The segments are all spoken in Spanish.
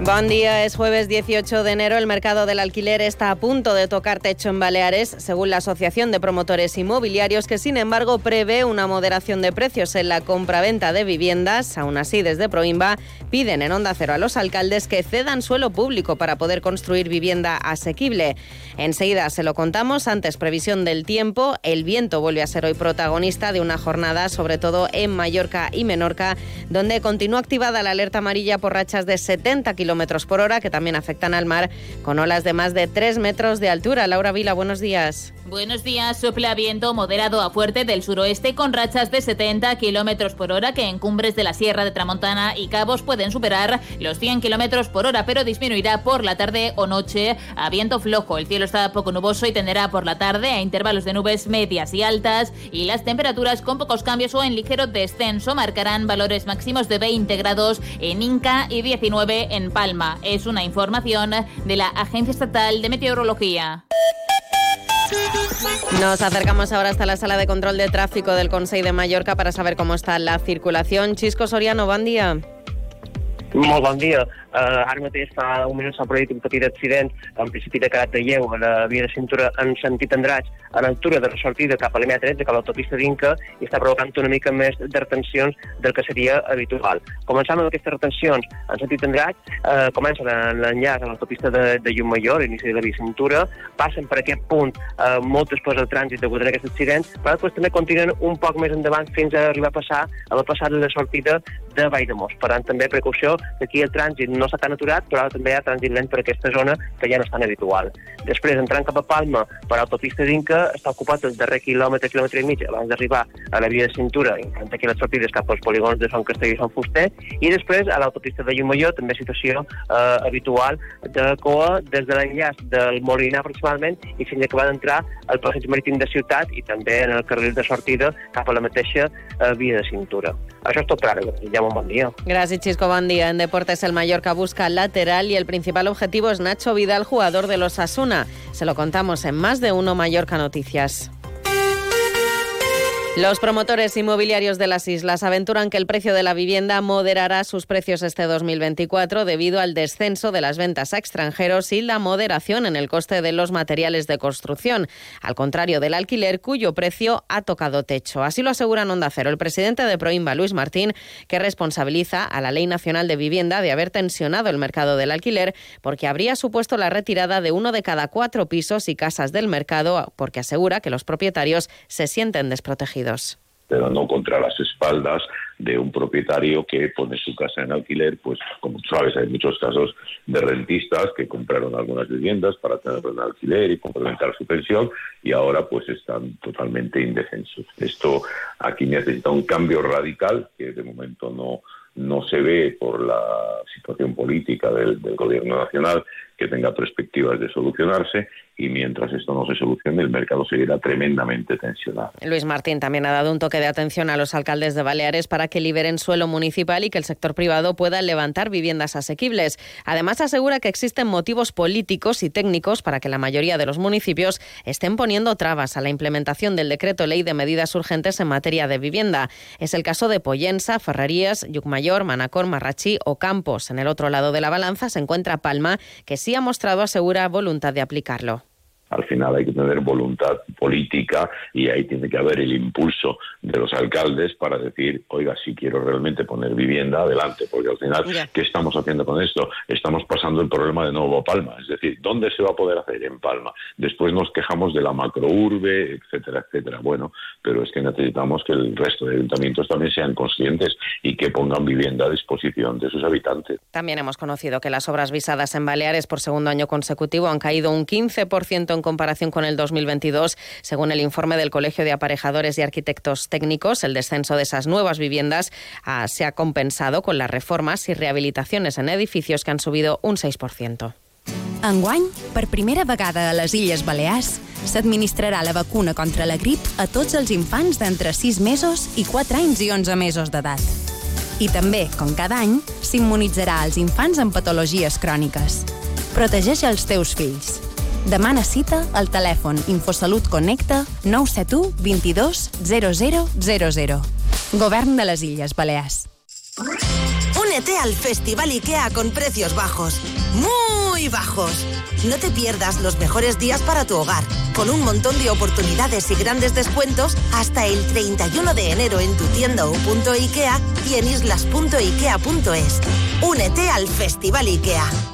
Buen día, es jueves 18 de enero. El mercado del alquiler está a punto de tocar techo en Baleares, según la Asociación de Promotores Inmobiliarios, que sin embargo prevé una moderación de precios en la compraventa de viviendas. Aún así, desde Proimba piden en Onda Cero a los alcaldes que cedan suelo público para poder construir vivienda asequible. Enseguida se lo contamos. Antes, previsión del tiempo. El viento vuelve a ser hoy protagonista de una jornada, sobre todo en Mallorca y Menorca, donde continúa activada la alerta amarilla por rachas de 70 kilómetros kilómetros por hora, que también afectan al mar, con olas de más de 3 metros de altura. Laura Vila, buenos días. Buenos días. Sopla viento moderado a fuerte del suroeste con rachas de 70 kilómetros por hora que en cumbres de la Sierra de Tramontana y Cabos pueden superar los 100 kilómetros por hora, pero disminuirá por la tarde o noche a viento flojo. El cielo está poco nuboso y tenderá por la tarde a intervalos de nubes medias y altas y las temperaturas con pocos cambios o en ligero descenso marcarán valores máximos de 20 grados en Inca y 19 en Palma. Es una información de la Agencia Estatal de Meteorología. Nos acercamos ahora hasta la sala de control de tráfico del Consejo de Mallorca para saber cómo está la circulación. Chisco Soriano, buen día. Muy buen día. Uh, ara mateix fa un minut s'ha produït un petit accident, en principi de caràcter lleu, a la via de cintura en sentit Andratx, a l'altura de la sortida cap a l'M13, cap a l'autopista d'Inca, i està provocant una mica més de retencions del que seria habitual. Començant amb aquestes retencions en sentit Andratx, uh, comencen en l'enllaç a l'autopista de, de Llumaior, inici de la via cintura, passen per aquest punt uh, molt després del trànsit degut a aquest accident, però després també continuen un poc més endavant fins a arribar a passar a la passada de sortida de Vall de Mos. Per tant, també precaució, que aquí el trànsit no no s'ha tan aturat, però també hi ha trànsit lent per aquesta zona que ja no és tan habitual. Després, entrant cap a Palma, per autopista d'Inca, està ocupat el darrer quilòmetre, quilòmetre i mig, abans d'arribar a la via de cintura, en aquí les sortides cap als polígons de Sant Castell i Sant Fuster, i després a l'autopista de Llumalló, també situació eh, habitual de coa des de l'enllaç del Molinar aproximadament i fins a va d'entrar al passeig marítim de ciutat i també en el carril de sortida cap a la mateixa eh, via de cintura. Això és tot per ara. Ja bon dia. Gràcies, Xisco. Bon dia. En Deportes, el Mallorca busca lateral y el principal objetivo es Nacho Vidal, jugador de los Asuna. Se lo contamos en más de uno Mallorca Noticias. Los promotores inmobiliarios de las islas aventuran que el precio de la vivienda moderará sus precios este 2024 debido al descenso de las ventas a extranjeros y la moderación en el coste de los materiales de construcción, al contrario del alquiler cuyo precio ha tocado techo. Así lo asegura Onda Cero el presidente de Proimba, Luis Martín, que responsabiliza a la Ley Nacional de Vivienda de haber tensionado el mercado del alquiler porque habría supuesto la retirada de uno de cada cuatro pisos y casas del mercado porque asegura que los propietarios se sienten desprotegidos. Pero no contra las espaldas de un propietario que pone su casa en alquiler, pues como sabes, hay muchos casos de rentistas que compraron algunas viviendas para tenerlo en alquiler y complementar su pensión y ahora pues están totalmente indefensos. Esto aquí necesita un cambio radical que de momento no, no se ve por la situación política del, del gobierno nacional que tenga perspectivas de solucionarse y mientras esto no se solucione el mercado seguirá tremendamente tensionado. Luis Martín también ha dado un toque de atención a los alcaldes de Baleares para que liberen suelo municipal y que el sector privado pueda levantar viviendas asequibles. Además asegura que existen motivos políticos y técnicos para que la mayoría de los municipios estén poniendo trabas a la implementación del decreto ley de medidas urgentes en materia de vivienda. Es el caso de Pollensa, Ferrerías, Yucmayor, Manacor, Marrachí o Campos. En el otro lado de la balanza se encuentra Palma, que sí ha mostrado, asegura, voluntad de aplicarlo. Al final hay que tener voluntad política y ahí tiene que haber el impulso de los alcaldes para decir, oiga, si quiero realmente poner vivienda, adelante, porque al final, ¿qué estamos haciendo con esto? Estamos pasando el problema de nuevo a Palma, es decir, ¿dónde se va a poder hacer? En Palma. Después nos quejamos de la macrourbe, etcétera, etcétera. Bueno, pero es que necesitamos que el resto de ayuntamientos también sean conscientes y que pongan vivienda a disposición de sus habitantes. También hemos conocido que las obras visadas en Baleares por segundo año consecutivo han caído un 15% en comparación con el 2022. Según el informe del Colegio de Aparejadores y Arquitectos Técnicos, el descenso de esas nuevas viviendas ah, se ha compensado con las reformas y rehabilitaciones en edificios que han subido un 6%. Enguany, per primera vegada a les Illes Balears, s'administrarà la vacuna contra la grip a tots els infants d'entre 6 mesos i 4 anys i 11 mesos d'edat. I també, com cada any, s'immunitzarà als infants amb patologies cròniques. Protegeix els teus fills. Demana cita al telèfon Infosalut Connecta 971 22 0000. Govern de les Illes Balears. Únete al Festival IKEA con precios bajos. Muy bajos. No te pierdas los mejores días para tu hogar, con un montón de oportunidades y grandes descuentos hasta el 31 de enero en tu tienda o punto IKEA y en islas.ikea.es. Únete al Festival IKEA.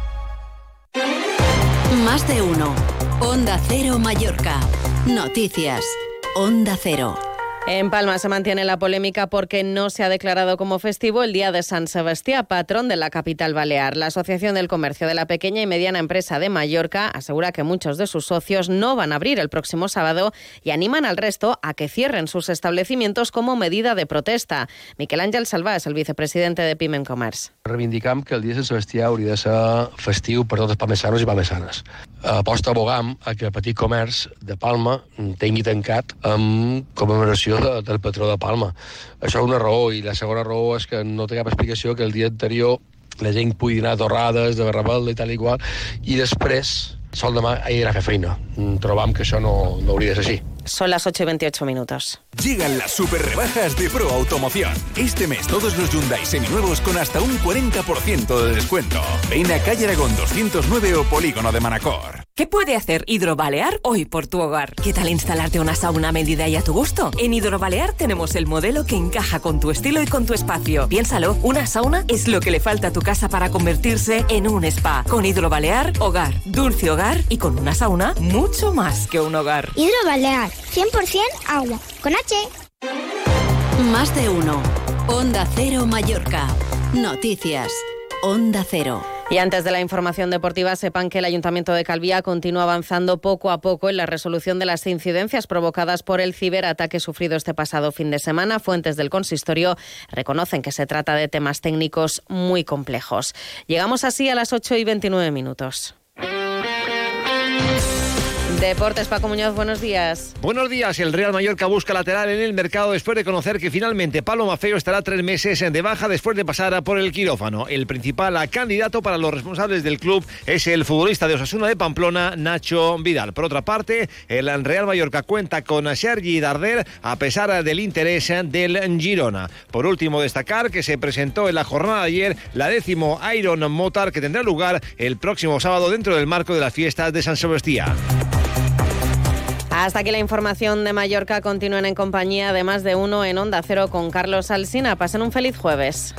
Más de uno. Onda Cero Mallorca. Noticias. Onda Cero. En Palma se mantiene la polémica porque no se ha declarado como festivo el Día de San Sebastián, patrón de la capital balear. La Asociación del Comercio de la Pequeña y Mediana Empresa de Mallorca asegura que muchos de sus socios no van a abrir el próximo sábado y animan al resto a que cierren sus establecimientos como medida de protesta. Miquel Ángel Salvà es el vicepresidente de Pimem Commerce. Reivindicam que el dia de Sant Sebastià hauria festiu per tots els i palmesanes. Aposta abogam a que petit comerç de Palma tingui tancat amb commemoració de, del patró de Palma. Això és una raó, i la segona raó és que no té cap explicació que el dia anterior la gent pugui anar a torrades, de Barrabel i tal i qual, i després, sol demà, ahir a fer feina. Trobam que això no, no hauria de ser així. Son las 8 y 28 minutos. Llegan las super rebajas de Pro Automoción. Este mes todos los Hyundai seminuevos con hasta un 40% de descuento. Ven a Calle Aragón 209 o Polígono de Manacor. ¿Qué puede hacer Hidrobalear hoy por tu hogar? ¿Qué tal instalarte una sauna a medida y a tu gusto? En Hidrobalear tenemos el modelo que encaja con tu estilo y con tu espacio. Piénsalo, una sauna es lo que le falta a tu casa para convertirse en un spa. Con Hidrobalear, hogar, dulce hogar y con una sauna, mucho más que un hogar. Hidrobalear, 100% agua, con H. Más de uno. Onda Cero Mallorca. Noticias. Onda Cero. Y antes de la información deportiva, sepan que el Ayuntamiento de Calvía continúa avanzando poco a poco en la resolución de las incidencias provocadas por el ciberataque sufrido este pasado fin de semana. Fuentes del consistorio reconocen que se trata de temas técnicos muy complejos. Llegamos así a las 8 y 29 minutos. Deportes, Paco Muñoz, buenos días. Buenos días. El Real Mallorca busca lateral en el mercado después de conocer que finalmente Pablo Mafeo estará tres meses de baja después de pasar por el quirófano. El principal candidato para los responsables del club es el futbolista de Osasuna de Pamplona, Nacho Vidal. Por otra parte, el Real Mallorca cuenta con Sergi Darder a pesar del interés del Girona. Por último, destacar que se presentó en la jornada de ayer la décimo Iron Motor que tendrá lugar el próximo sábado dentro del marco de las fiestas de San Sebastián. Hasta aquí la información de Mallorca. Continúen en compañía de más de uno en Onda Cero con Carlos Alsina. Pasen un feliz jueves.